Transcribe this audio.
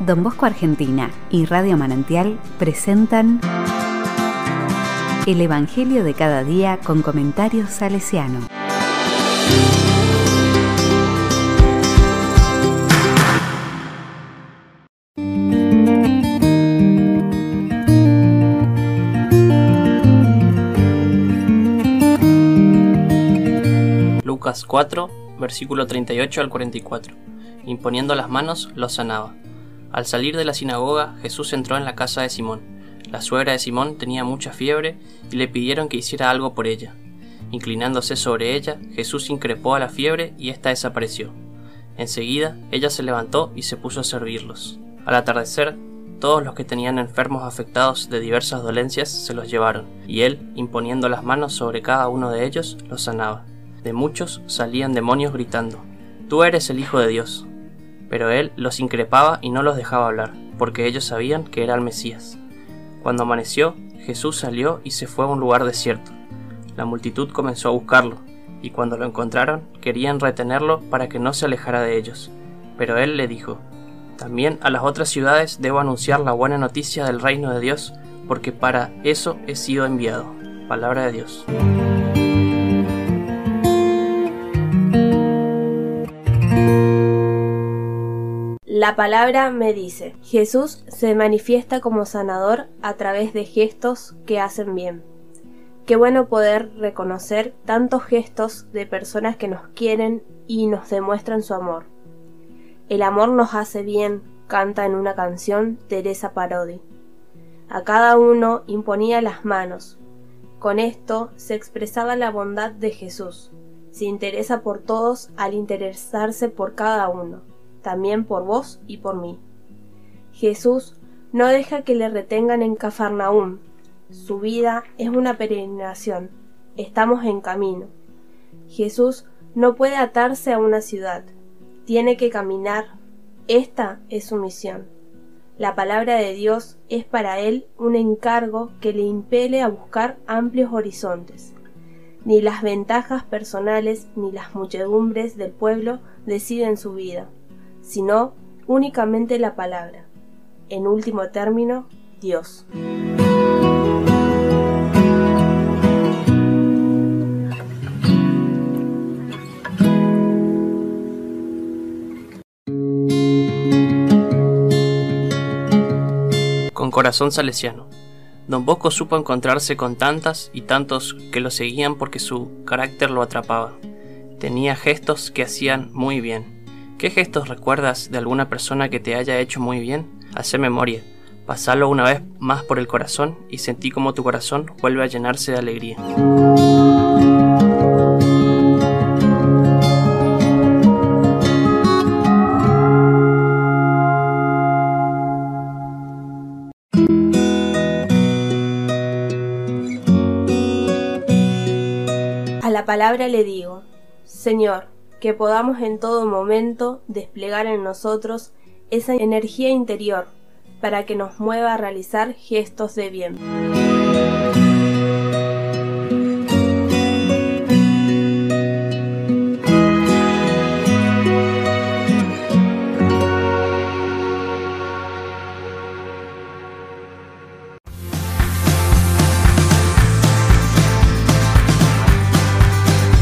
Don Bosco Argentina y Radio Manantial presentan El Evangelio de cada día con comentarios salesiano. Lucas 4, versículo 38 al 44. Imponiendo las manos, los sanaba. Al salir de la sinagoga, Jesús entró en la casa de Simón. La suegra de Simón tenía mucha fiebre y le pidieron que hiciera algo por ella. Inclinándose sobre ella, Jesús increpó a la fiebre y ésta desapareció. Enseguida, ella se levantó y se puso a servirlos. Al atardecer, todos los que tenían enfermos afectados de diversas dolencias se los llevaron, y él, imponiendo las manos sobre cada uno de ellos, los sanaba. De muchos salían demonios gritando, Tú eres el Hijo de Dios pero él los increpaba y no los dejaba hablar, porque ellos sabían que era el Mesías. Cuando amaneció, Jesús salió y se fue a un lugar desierto. La multitud comenzó a buscarlo, y cuando lo encontraron querían retenerlo para que no se alejara de ellos. Pero él le dijo, También a las otras ciudades debo anunciar la buena noticia del reino de Dios, porque para eso he sido enviado. Palabra de Dios. La palabra me dice, Jesús se manifiesta como sanador a través de gestos que hacen bien. Qué bueno poder reconocer tantos gestos de personas que nos quieren y nos demuestran su amor. El amor nos hace bien, canta en una canción Teresa Parodi. A cada uno imponía las manos. Con esto se expresaba la bondad de Jesús. Se interesa por todos al interesarse por cada uno también por vos y por mí. Jesús no deja que le retengan en Cafarnaúm. Su vida es una peregrinación. Estamos en camino. Jesús no puede atarse a una ciudad. Tiene que caminar. Esta es su misión. La palabra de Dios es para él un encargo que le impele a buscar amplios horizontes. Ni las ventajas personales ni las muchedumbres del pueblo deciden su vida sino únicamente la palabra. En último término, Dios. Con corazón salesiano. Don Bosco supo encontrarse con tantas y tantos que lo seguían porque su carácter lo atrapaba. Tenía gestos que hacían muy bien ¿Qué gestos recuerdas de alguna persona que te haya hecho muy bien? Hacé memoria, pasalo una vez más por el corazón y sentí como tu corazón vuelve a llenarse de alegría. A la palabra le digo, Señor, que podamos en todo momento desplegar en nosotros esa energía interior para que nos mueva a realizar gestos de bien.